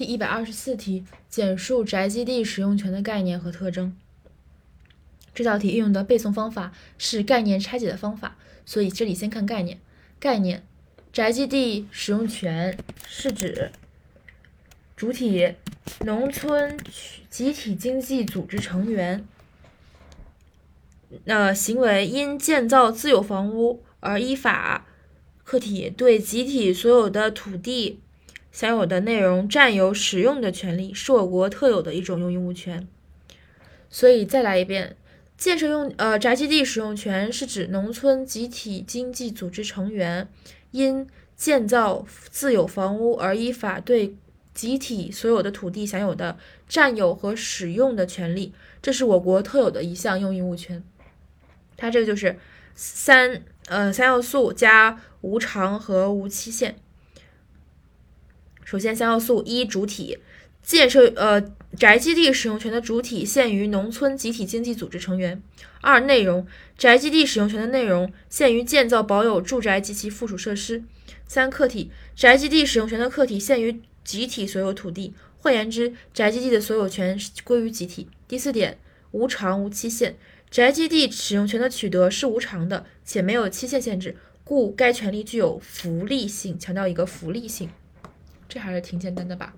第一百二十四题，简述宅基地使用权的概念和特征。这道题运用的背诵方法是概念拆解的方法，所以这里先看概念。概念：宅基地使用权是指主体农村集体经济组织成员，呃，行为因建造自有房屋而依法，客体对集体所有的土地。享有的内容占有使用的权利，是我国特有的一种用物权。所以再来一遍，建设用呃宅基地使用权是指农村集体经济组织成员因建造自有房屋而依法对集体所有的土地享有的占有和使用的权利，这是我国特有的一项用物权。它这个就是三呃三要素加无偿和无期限。首先，三要素：一、主体。建设呃宅基地使用权的主体限于农村集体经济组织成员；二、内容。宅基地使用权的内容限于建造保有住宅及其附属设施；三、客体。宅基地使用权的客体限于集体所有土地，换言之，宅基地的所有权归于集体。第四点，无偿无期限，宅基地使用权的取得是无偿的，且没有期限限制，故该权利具有福利性，强调一个福利性。这还是挺简单的吧。